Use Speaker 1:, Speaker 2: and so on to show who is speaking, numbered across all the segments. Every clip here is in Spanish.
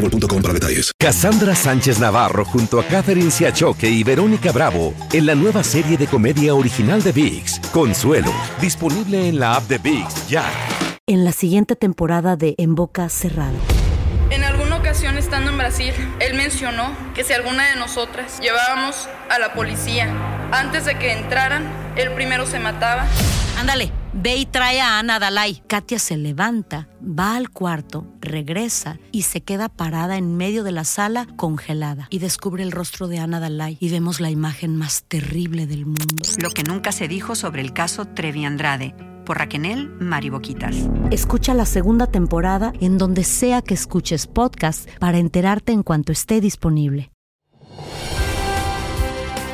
Speaker 1: boostmobile.com para detalles.
Speaker 2: Cassandra Sánchez Navarro junto a Catherine Siachoque y Verónica Bravo en la nueva serie de comedia original de VIX, Consuelo, disponible en la app de VIX ya.
Speaker 3: En la siguiente temporada de En Boca Cerrada.
Speaker 4: En alguna ocasión estando en Brasil, él mencionó que si alguna de nosotras llevábamos a la policía antes de que entraran, él primero se mataba.
Speaker 3: Ándale, ve y trae a Ana Dalai. Katia se levanta, va al cuarto, regresa y se queda parada en medio de la sala congelada. Y descubre el rostro de Ana Dalai y vemos la imagen más terrible del mundo.
Speaker 5: Lo que nunca se dijo sobre el caso Trevi Andrade por Raquel Mariboquitas.
Speaker 3: Escucha la segunda temporada en donde sea que escuches podcast para enterarte en cuanto esté disponible.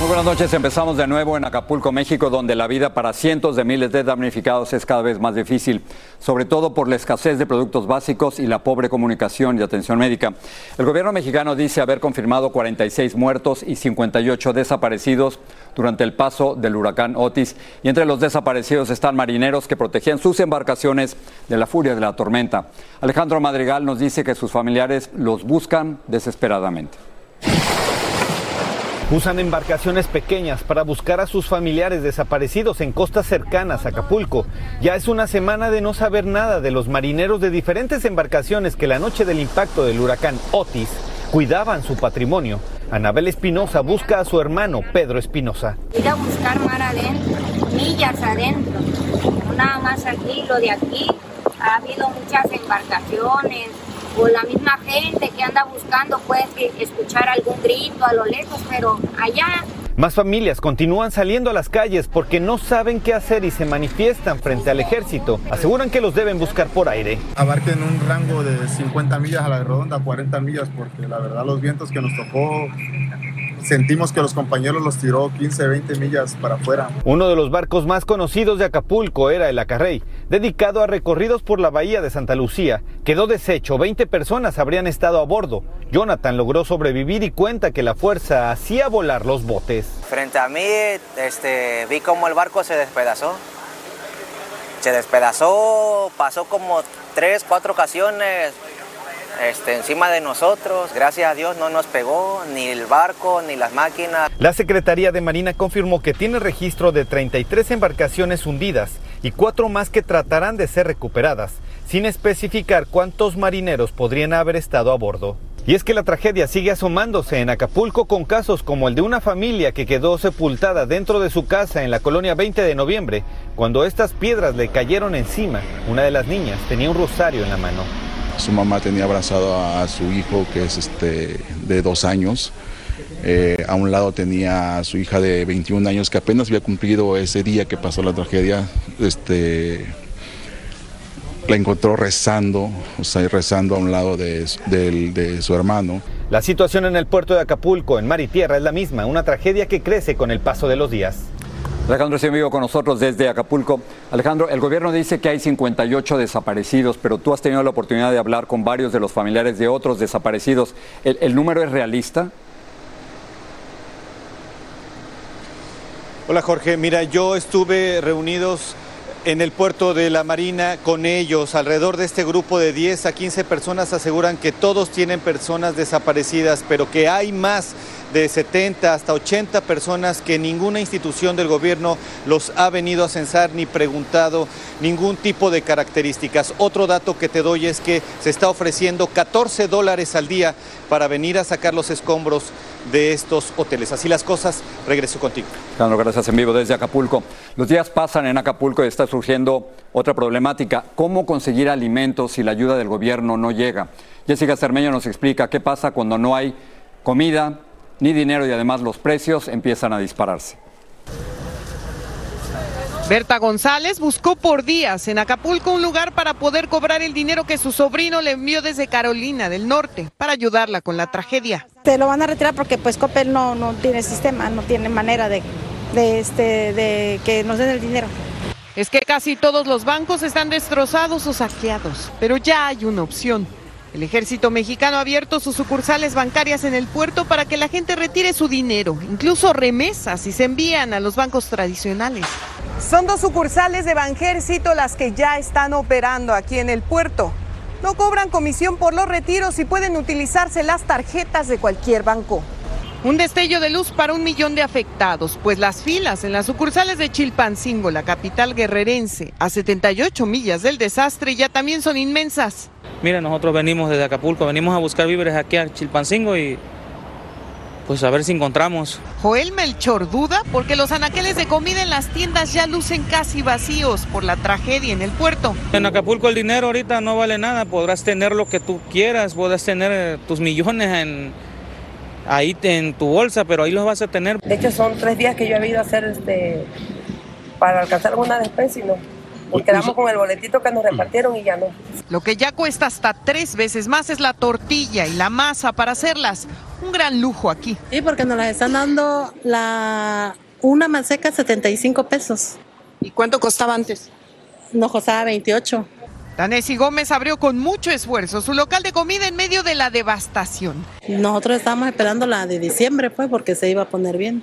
Speaker 6: Muy buenas noches, empezamos de nuevo en Acapulco, México, donde la vida para cientos de miles de damnificados es cada vez más difícil, sobre todo por la escasez de productos básicos y la pobre comunicación y atención médica. El gobierno mexicano dice haber confirmado 46 muertos y 58 desaparecidos durante el paso del huracán Otis, y entre los desaparecidos están marineros que protegían sus embarcaciones de la furia de la tormenta. Alejandro Madrigal nos dice que sus familiares los buscan desesperadamente.
Speaker 7: Usan embarcaciones pequeñas para buscar a sus familiares desaparecidos en costas cercanas a Acapulco. Ya es una semana de no saber nada de los marineros de diferentes embarcaciones que la noche del impacto del huracán Otis cuidaban su patrimonio. Anabel Espinosa busca a su hermano Pedro Espinosa.
Speaker 8: Ir a buscar mar adentro, millas adentro, nada más aquí, lo de aquí. Ha habido muchas embarcaciones, o la misma gente que anda buscando puede escuchar algún grito a lo lejos, pero allá
Speaker 7: Más familias continúan saliendo a las calles porque no saben qué hacer y se manifiestan frente al ejército. Aseguran que los deben buscar por aire.
Speaker 9: abarquen un rango de 50 millas a la redonda, 40 millas, porque la verdad los vientos que nos tocó, sentimos que los compañeros los tiró 15, 20 millas para afuera.
Speaker 7: Uno de los barcos más conocidos de Acapulco era el Acarrey, dedicado a recorridos por la bahía de Santa Lucía. Quedó deshecho, 20 personas habrían estado a bordo. Jonathan logró sobrevivir y cuenta que la fuerza hacía volar los botes.
Speaker 10: Frente a mí este, vi como el barco se despedazó. Se despedazó, pasó como tres, cuatro ocasiones este, encima de nosotros. Gracias a Dios no nos pegó ni el barco ni las máquinas.
Speaker 7: La Secretaría de Marina confirmó que tiene registro de 33 embarcaciones hundidas y cuatro más que tratarán de ser recuperadas, sin especificar cuántos marineros podrían haber estado a bordo. Y es que la tragedia sigue asomándose en Acapulco con casos como el de una familia que quedó sepultada dentro de su casa en la colonia 20 de noviembre, cuando estas piedras le cayeron encima. Una de las niñas tenía un rosario en la mano.
Speaker 11: Su mamá tenía abrazado a su hijo que es este de dos años. Eh, a un lado tenía a su hija de 21 años que apenas había cumplido ese día que pasó la tragedia. Este, la encontró rezando, o sea, rezando a un lado de, de su hermano.
Speaker 7: La situación en el puerto de Acapulco, en mar y tierra, es la misma, una tragedia que crece con el paso de los días.
Speaker 6: Alejandro en vivo con nosotros desde Acapulco. Alejandro, el gobierno dice que hay 58 desaparecidos, pero tú has tenido la oportunidad de hablar con varios de los familiares de otros desaparecidos. ¿El, el número es realista?
Speaker 12: Hola Jorge, mira, yo estuve reunidos en el puerto de la Marina con ellos. Alrededor de este grupo de 10 a 15 personas aseguran que todos tienen personas desaparecidas, pero que hay más de 70 hasta 80 personas que ninguna institución del gobierno los ha venido a censar ni preguntado ningún tipo de características. Otro dato que te doy es que se está ofreciendo 14 dólares al día para venir a sacar los escombros de estos hoteles. Así las cosas, regreso contigo.
Speaker 6: Gracias en vivo desde Acapulco. Los días pasan en Acapulco y está surgiendo otra problemática. ¿Cómo conseguir alimentos si la ayuda del gobierno no llega? Jessica Cermeño nos explica qué pasa cuando no hay comida ni dinero y además los precios empiezan a dispararse.
Speaker 13: Berta González buscó por días en Acapulco un lugar para poder cobrar el dinero que su sobrino le envió desde Carolina del Norte para ayudarla con la tragedia.
Speaker 14: Se lo van a retirar porque pues Coppel no, no tiene sistema, no tiene manera de, de, este, de que nos den el dinero.
Speaker 13: Es que casi todos los bancos están destrozados o saqueados, pero ya hay una opción. El ejército mexicano ha abierto sus sucursales bancarias en el puerto para que la gente retire su dinero, incluso remesas, y se envían a los bancos tradicionales. Son dos sucursales de Banjército las que ya están operando aquí en el puerto. No cobran comisión por los retiros y pueden utilizarse las tarjetas de cualquier banco. Un destello de luz para un millón de afectados, pues las filas en las sucursales de Chilpancingo, la capital guerrerense, a 78 millas del desastre, ya también son inmensas.
Speaker 15: Mira, nosotros venimos desde Acapulco, venimos a buscar víveres aquí a Chilpancingo y pues a ver si encontramos.
Speaker 13: Joel Melchor duda porque los anaqueles de comida en las tiendas ya lucen casi vacíos por la tragedia en el puerto.
Speaker 15: En Acapulco el dinero ahorita no vale nada, podrás tener lo que tú quieras, podrás tener eh, tus millones en ahí en tu bolsa, pero ahí los vas a tener.
Speaker 16: De hecho, son tres días que yo he ido a hacer este para alcanzar alguna despensa y no. Nos quedamos con el boletito que nos repartieron y ya no.
Speaker 13: Lo que ya cuesta hasta tres veces más es la tortilla y la masa para hacerlas. Un gran lujo aquí.
Speaker 14: Sí, porque nos las están dando la una manseca 75 pesos.
Speaker 13: ¿Y cuánto costaba antes?
Speaker 14: Nos costaba 28.
Speaker 13: Danesi Gómez abrió con mucho esfuerzo su local de comida en medio de la devastación.
Speaker 14: Nosotros estábamos esperando la de diciembre, pues, porque se iba a poner bien.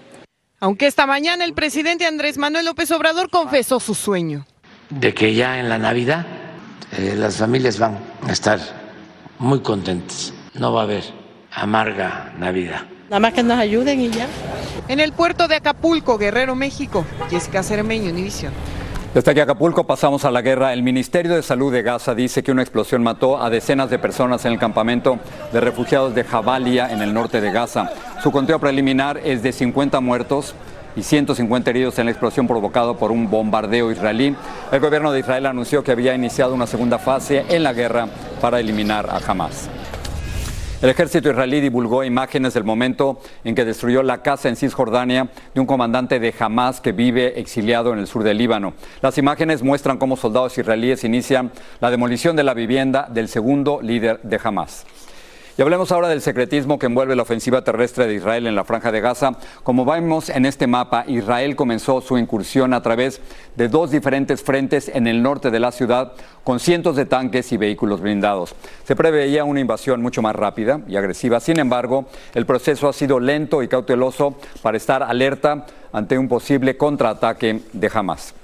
Speaker 13: Aunque esta mañana el presidente Andrés Manuel López Obrador confesó su sueño.
Speaker 17: De que ya en la Navidad eh, las familias van a estar muy contentas. No va a haber amarga Navidad.
Speaker 14: Nada más que nos ayuden y ya.
Speaker 13: En el puerto de Acapulco, Guerrero, México, Jessica Cermeño, Univisión.
Speaker 6: Desde aquí Acapulco pasamos a la guerra. El Ministerio de Salud de Gaza dice que una explosión mató a decenas de personas en el campamento de refugiados de Jabalia en el norte de Gaza. Su conteo preliminar es de 50 muertos y 150 heridos en la explosión provocada por un bombardeo israelí. El gobierno de Israel anunció que había iniciado una segunda fase en la guerra para eliminar a Hamas. El ejército israelí divulgó imágenes del momento en que destruyó la casa en Cisjordania de un comandante de Hamas que vive exiliado en el sur del Líbano. Las imágenes muestran cómo soldados israelíes inician la demolición de la vivienda del segundo líder de Hamas. Y hablemos ahora del secretismo que envuelve la ofensiva terrestre de Israel en la franja de Gaza. Como vemos en este mapa, Israel comenzó su incursión a través de dos diferentes frentes en el norte de la ciudad con cientos de tanques y vehículos blindados. Se preveía una invasión mucho más rápida y agresiva. Sin embargo, el proceso ha sido lento y cauteloso para estar alerta ante un posible contraataque de Hamas.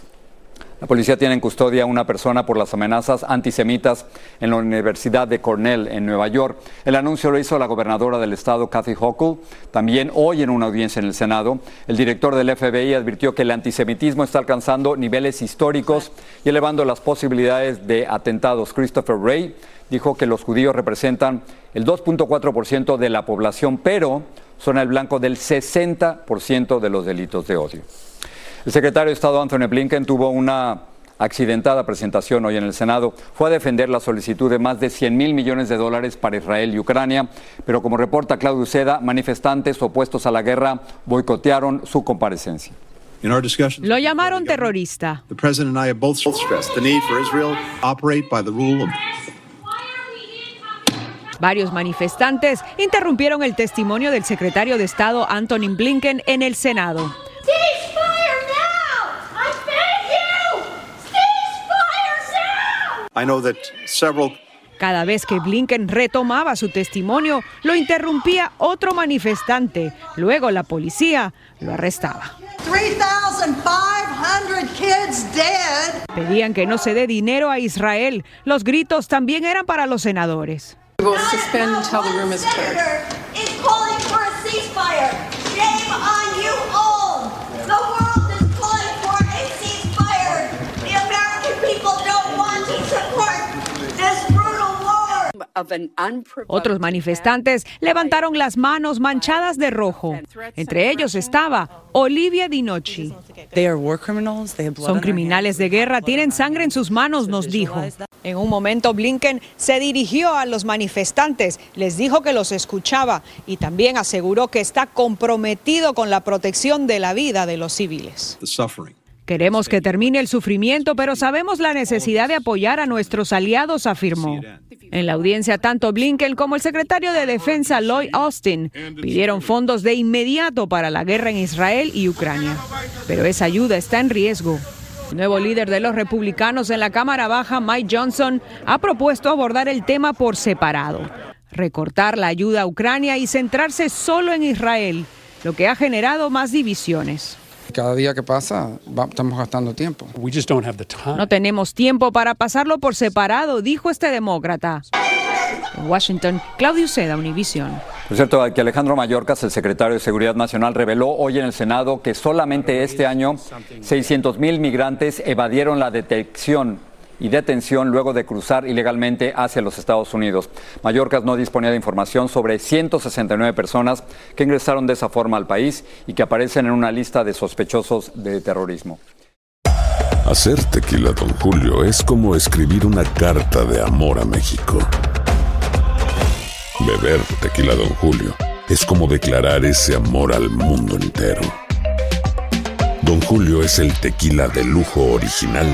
Speaker 6: La policía tiene en custodia a una persona por las amenazas antisemitas en la Universidad de Cornell, en Nueva York. El anuncio lo hizo la gobernadora del estado, Kathy Hochul. También hoy en una audiencia en el Senado, el director del FBI advirtió que el antisemitismo está alcanzando niveles históricos y elevando las posibilidades de atentados. Christopher Wray dijo que los judíos representan el 2.4% de la población, pero son el blanco del 60% de los delitos de odio. El secretario de Estado Anthony Blinken tuvo una accidentada presentación hoy en el Senado. Fue a defender la solicitud de más de 100 mil millones de dólares para Israel y Ucrania, pero como reporta Claudio Seda, manifestantes opuestos a la guerra boicotearon su comparecencia.
Speaker 18: Lo llamaron terrorista.
Speaker 19: The president and I have both stressed the need for Israel to operate by the rule of
Speaker 18: Varios manifestantes interrumpieron el testimonio del secretario de Estado Anthony Blinken en el Senado.
Speaker 19: I know that several
Speaker 18: Cada vez que Blinken retomaba su testimonio, lo interrumpía otro manifestante. Luego la policía lo arrestaba.
Speaker 20: 3,500 kids dead.
Speaker 18: Pedían que no se dé dinero a Israel. Los gritos también eran para los senadores. Otros manifestantes levantaron las manos manchadas de rojo. Entre ellos estaba Olivia Dinocci. Son criminales de guerra, tienen sangre en sus manos, nos dijo. En un momento Blinken se dirigió a los manifestantes, les dijo que los escuchaba y también aseguró que está comprometido con la protección de la vida de los civiles. Queremos que termine el sufrimiento, pero sabemos la necesidad de apoyar a nuestros aliados, afirmó. En la audiencia, tanto Blinken como el secretario de Defensa Lloyd Austin pidieron fondos de inmediato para la guerra en Israel y Ucrania. Pero esa ayuda está en riesgo. El nuevo líder de los republicanos en la Cámara Baja, Mike Johnson, ha propuesto abordar el tema por separado, recortar la ayuda a Ucrania y centrarse solo en Israel, lo que ha generado más divisiones.
Speaker 21: Cada día que pasa estamos gastando tiempo.
Speaker 18: No tenemos tiempo para pasarlo por separado, dijo este demócrata. En Washington, Claudio Seda, Univision.
Speaker 6: Por cierto, que Alejandro Mayorkas, el secretario de Seguridad Nacional, reveló hoy en el Senado que solamente este año 600 mil migrantes evadieron la detección y detención luego de cruzar ilegalmente hacia los Estados Unidos. Mallorcas no disponía de información sobre 169 personas que ingresaron de esa forma al país y que aparecen en una lista de sospechosos de terrorismo.
Speaker 22: Hacer tequila, don Julio, es como escribir una carta de amor a México. Beber tequila, don Julio, es como declarar ese amor al mundo entero. Don Julio es el tequila de lujo original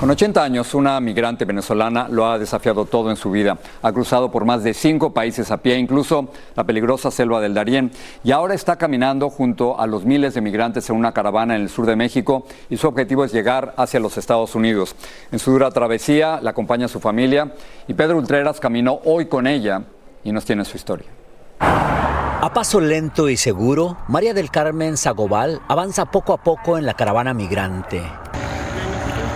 Speaker 6: Con 80 años, una migrante venezolana lo ha desafiado todo en su vida. Ha cruzado por más de cinco países a pie, incluso la peligrosa selva del Darién, y ahora está caminando junto a los miles de migrantes en una caravana en el sur de México y su objetivo es llegar hacia los Estados Unidos. En su dura travesía la acompaña su familia y Pedro Ultreras caminó hoy con ella y nos tiene su historia.
Speaker 23: A paso lento y seguro, María del Carmen Zagobal avanza poco a poco en la caravana migrante.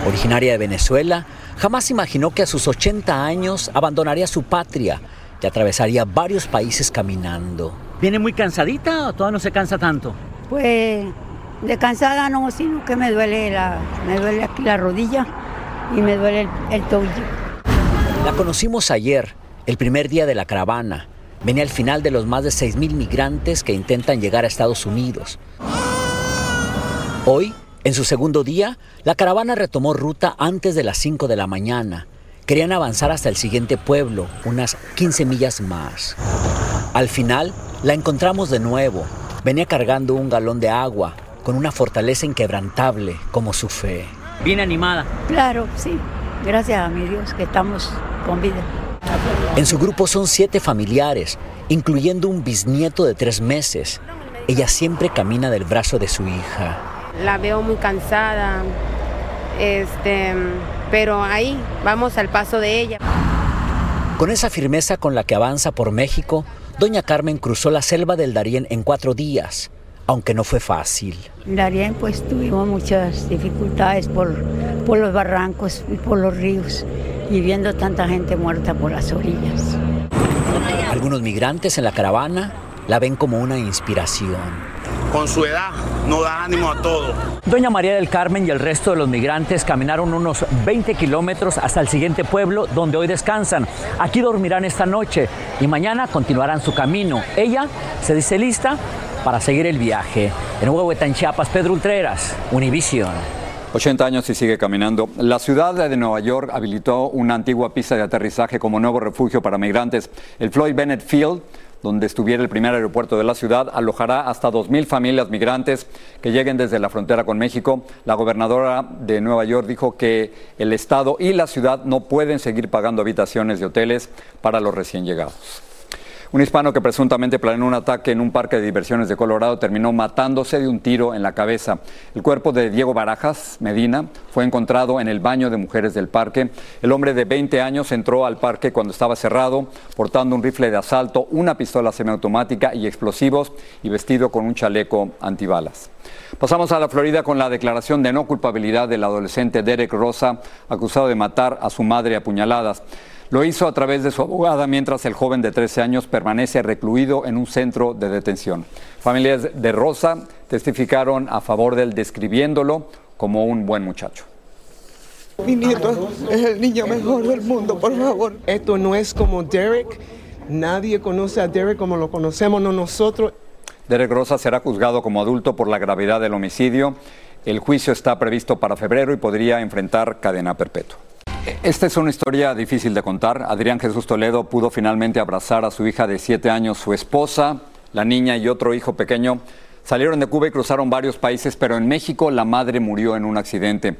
Speaker 23: Originaria de Venezuela, jamás imaginó que a sus 80 años abandonaría su patria y atravesaría varios países caminando.
Speaker 24: ¿Viene muy cansadita o todavía no se cansa tanto?
Speaker 25: Pues de cansada no, sino que me duele, la, me duele aquí la rodilla y me duele el, el tobillo.
Speaker 23: La conocimos ayer, el primer día de la caravana. Venía al final de los más de 6.000 migrantes que intentan llegar a Estados Unidos. Hoy en su segundo día, la caravana retomó ruta antes de las 5 de la mañana. Querían avanzar hasta el siguiente pueblo, unas 15 millas más. Al final, la encontramos de nuevo. Venía cargando un galón de agua, con una fortaleza inquebrantable como su fe.
Speaker 24: Bien animada.
Speaker 25: Claro, sí. Gracias a mi Dios que estamos con vida.
Speaker 23: En su grupo son siete familiares, incluyendo un bisnieto de tres meses. Ella siempre camina del brazo de su hija
Speaker 26: la veo muy cansada, este, pero ahí vamos al paso de ella.
Speaker 23: Con esa firmeza con la que avanza por México, doña Carmen cruzó la selva del Darién en cuatro días, aunque no fue fácil.
Speaker 25: En Darién pues tuvimos muchas dificultades por, por los barrancos y por los ríos y viendo tanta gente muerta por las orillas.
Speaker 23: Algunos migrantes en la caravana la ven como una inspiración
Speaker 27: con su edad no da ánimo a todo.
Speaker 24: Doña María del Carmen y el resto de los migrantes caminaron unos 20 kilómetros hasta el siguiente pueblo donde hoy descansan. Aquí dormirán esta noche y mañana continuarán su camino. Ella se dice lista para seguir el viaje. En Huehuetan, Chiapas, Pedro Ultreras, Univision.
Speaker 6: 80 años y sigue caminando. La ciudad de Nueva York habilitó una antigua pista de aterrizaje como nuevo refugio para migrantes. El Floyd Bennett Field donde estuviera el primer aeropuerto de la ciudad, alojará hasta 2.000 familias migrantes que lleguen desde la frontera con México. La gobernadora de Nueva York dijo que el Estado y la ciudad no pueden seguir pagando habitaciones de hoteles para los recién llegados. Un hispano que presuntamente planeó un ataque en un parque de diversiones de Colorado terminó matándose de un tiro en la cabeza. El cuerpo de Diego Barajas Medina fue encontrado en el baño de mujeres del parque. El hombre de 20 años entró al parque cuando estaba cerrado, portando un rifle de asalto, una pistola semiautomática y explosivos y vestido con un chaleco antibalas. Pasamos a la Florida con la declaración de no culpabilidad del adolescente Derek Rosa, acusado de matar a su madre a puñaladas. Lo hizo a través de su abogada mientras el joven de 13 años permanece recluido en un centro de detención. Familias de Rosa testificaron a favor de él describiéndolo como un buen muchacho.
Speaker 28: Mi nieto es el niño mejor del mundo, por favor. Esto no es como Derek. Nadie conoce a Derek como lo conocemos nosotros.
Speaker 6: Derek Rosa será juzgado como adulto por la gravedad del homicidio. El juicio está previsto para febrero y podría enfrentar cadena perpetua. Esta es una historia difícil de contar. Adrián Jesús Toledo pudo finalmente abrazar a su hija de siete años, su esposa, la niña y otro hijo pequeño. Salieron de Cuba y cruzaron varios países, pero en México la madre murió en un accidente.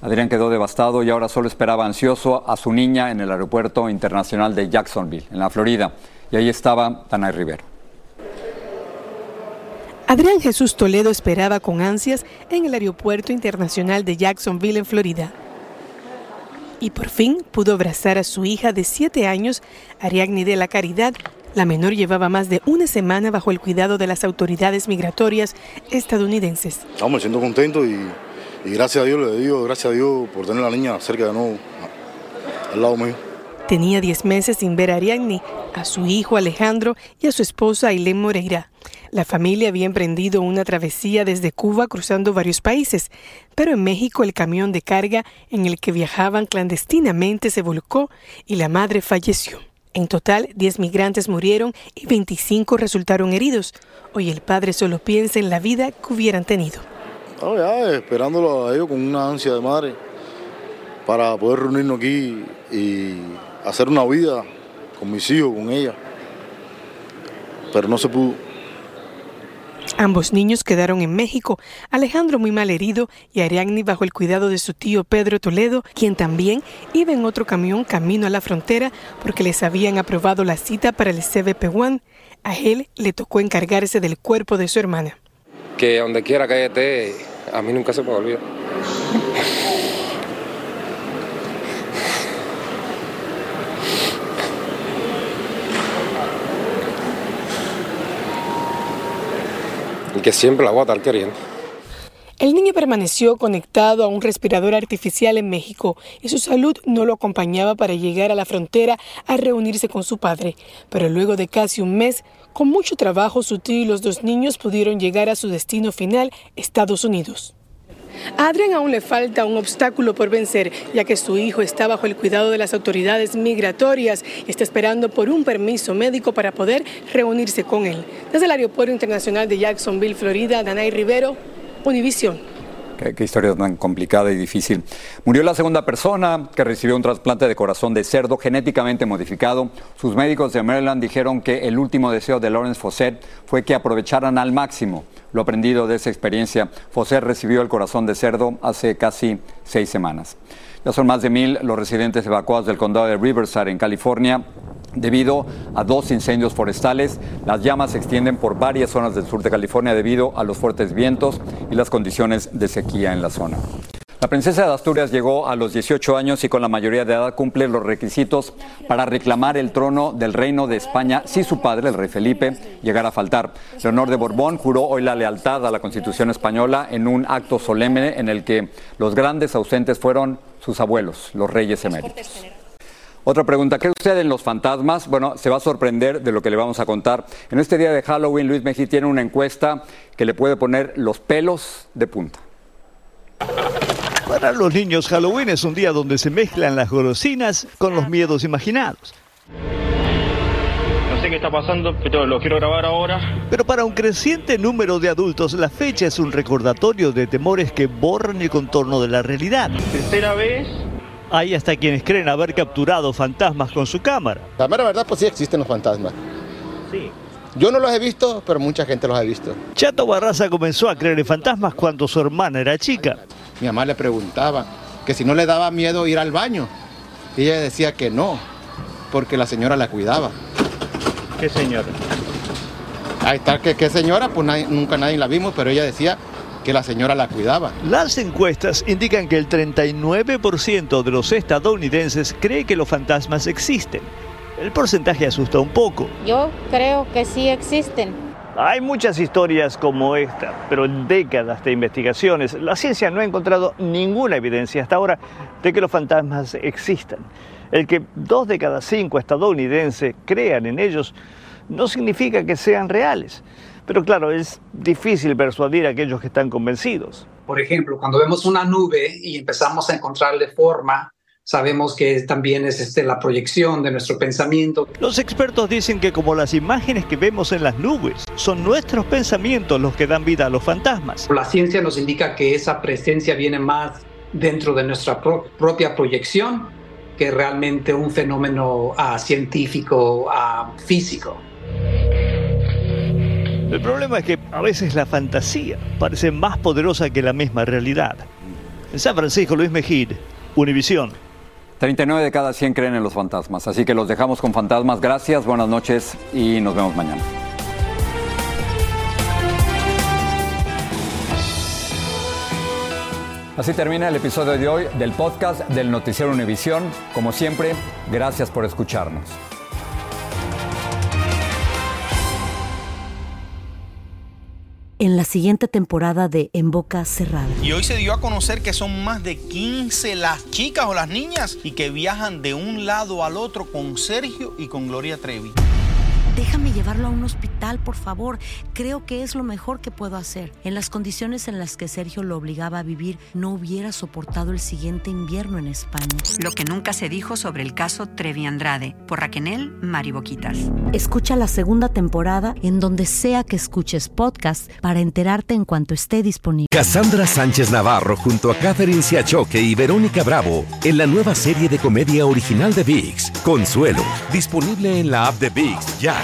Speaker 6: Adrián quedó devastado y ahora solo esperaba ansioso a su niña en el aeropuerto internacional de Jacksonville, en la Florida. Y ahí estaba Tanay Rivero.
Speaker 29: Adrián Jesús Toledo esperaba con ansias en el aeropuerto internacional de Jacksonville, en Florida y por fin pudo abrazar a su hija de siete años, Ariadne de la Caridad. La menor llevaba más de una semana bajo el cuidado de las autoridades migratorias estadounidenses.
Speaker 30: Estamos me siento contento y, gracias a Dios le digo, gracias a Dios por tener a la niña cerca de nuevo, al lado mío.
Speaker 29: Tenía 10 meses sin ver a Ariadne, a su hijo Alejandro y a su esposa Ailén Moreira. La familia había emprendido una travesía desde Cuba cruzando varios países, pero en México el camión de carga en el que viajaban clandestinamente se volcó y la madre falleció. En total, 10 migrantes murieron y 25 resultaron heridos. Hoy el padre solo piensa en la vida que hubieran tenido.
Speaker 30: esperándolo a ellos con una ansia de madre para poder reunirnos aquí y hacer una vida con mis hijos, con ella. Pero no se pudo.
Speaker 29: Ambos niños quedaron en México, Alejandro muy mal herido y Ariadne bajo el cuidado de su tío Pedro Toledo, quien también iba en otro camión camino a la frontera porque les habían aprobado la cita para el CBP-1. A él le tocó encargarse del cuerpo de su hermana.
Speaker 31: Que donde quiera que esté, a mí nunca se me olvida. Que siempre la a estar.
Speaker 29: El niño permaneció conectado a un respirador artificial en México y su salud no lo acompañaba para llegar a la frontera a reunirse con su padre. Pero luego de casi un mes, con mucho trabajo, su tío y los dos niños pudieron llegar a su destino final, Estados Unidos. A Adrián aún le falta un obstáculo por vencer, ya que su hijo está bajo el cuidado de las autoridades migratorias y está esperando por un permiso médico para poder reunirse con él. Desde el Aeropuerto Internacional de Jacksonville, Florida, Danay Rivero, Univisión.
Speaker 6: Qué, historia tan complicada y difícil. Murió la segunda persona que recibió un trasplante de corazón de cerdo genéticamente modificado. Sus médicos de Maryland dijeron que el último deseo de Lawrence Fosset fue que aprovecharan al máximo lo aprendido de esa experiencia. Fosset recibió el corazón de cerdo hace casi seis semanas. Ya son más de mil los residentes evacuados del condado de Riverside en California debido a dos incendios forestales. Las llamas se extienden por varias zonas del sur de California debido a los fuertes vientos y las condiciones de sequía en la zona. La princesa de Asturias llegó a los 18 años y con la mayoría de edad cumple los requisitos para reclamar el trono del reino de España si su padre, el rey Felipe, llegara a faltar. Leonor de Borbón juró hoy la lealtad a la Constitución española en un acto solemne en el que los grandes ausentes fueron sus abuelos, los reyes eméritos. Otra pregunta, ¿qué sucede en los fantasmas? Bueno, se va a sorprender de lo que le vamos a contar. En este día de Halloween, Luis Mejí tiene una encuesta que le puede poner los pelos de punta.
Speaker 32: Para los niños, Halloween es un día donde se mezclan las golosinas con los miedos imaginados.
Speaker 33: Sé qué está pasando, pero lo quiero grabar ahora.
Speaker 32: Pero para un creciente número de adultos, la fecha es un recordatorio de temores que borran el contorno de la realidad.
Speaker 33: Tercera vez
Speaker 32: hay hasta quienes creen haber capturado fantasmas con su cámara.
Speaker 34: La mera verdad, pues sí existen los fantasmas. Sí. Yo no los he visto, pero mucha gente los ha visto.
Speaker 32: Chato Barraza comenzó a creer en fantasmas cuando su hermana era chica.
Speaker 34: Mi mamá le preguntaba que si no le daba miedo ir al baño. Y ella decía que no, porque la señora la cuidaba.
Speaker 32: ¿Qué señora?
Speaker 34: Ahí está, ¿qué, qué señora? Pues nadie- nunca nadie la vimos, pero ella decía que la señora la cuidaba.
Speaker 32: Las encuestas indican que el 39% de los estadounidenses cree que los fantasmas existen. El porcentaje asusta un poco.
Speaker 35: Yo creo que sí existen.
Speaker 32: Hay muchas historias como esta, pero en décadas de investigaciones, la ciencia no ha encontrado ninguna evidencia hasta ahora de que los fantasmas existan. El que dos de cada cinco estadounidenses crean en ellos no significa que sean reales. Pero claro, es difícil persuadir a aquellos que están convencidos.
Speaker 36: Por ejemplo, cuando vemos una nube y empezamos a encontrarle forma, sabemos que también es este, la proyección de nuestro pensamiento.
Speaker 32: Los expertos dicen que como las imágenes que vemos en las nubes, son nuestros pensamientos los que dan vida a los fantasmas.
Speaker 36: La ciencia nos indica que esa presencia viene más dentro de nuestra pro- propia proyección que realmente un fenómeno ah, científico, ah, físico.
Speaker 32: El problema es que a veces la fantasía parece más poderosa que la misma realidad. En San Francisco, Luis Mejid, Univisión.
Speaker 6: 39 de cada 100 creen en los fantasmas, así que los dejamos con fantasmas. Gracias, buenas noches y nos vemos mañana. Así termina el episodio de hoy del podcast del Noticiero Univisión. Como siempre, gracias por escucharnos.
Speaker 3: En la siguiente temporada de En Boca Cerrada.
Speaker 37: Y hoy se dio a conocer que son más de 15 las chicas o las niñas y que viajan de un lado al otro con Sergio y con Gloria Trevi.
Speaker 3: Déjame llevarlo a un hospital, por favor. Creo que es lo mejor que puedo hacer. En las condiciones en las que Sergio lo obligaba a vivir, no hubiera soportado el siguiente invierno en España.
Speaker 5: Lo que nunca se dijo sobre el caso Trevi Andrade, por Raquel Mariboquitas.
Speaker 3: Escucha la segunda temporada en donde sea que escuches podcast para enterarte en cuanto esté disponible.
Speaker 2: Cassandra Sánchez Navarro junto a Catherine Siachoque y Verónica Bravo en la nueva serie de comedia original de VIX, Consuelo, disponible en la app de VIX ya.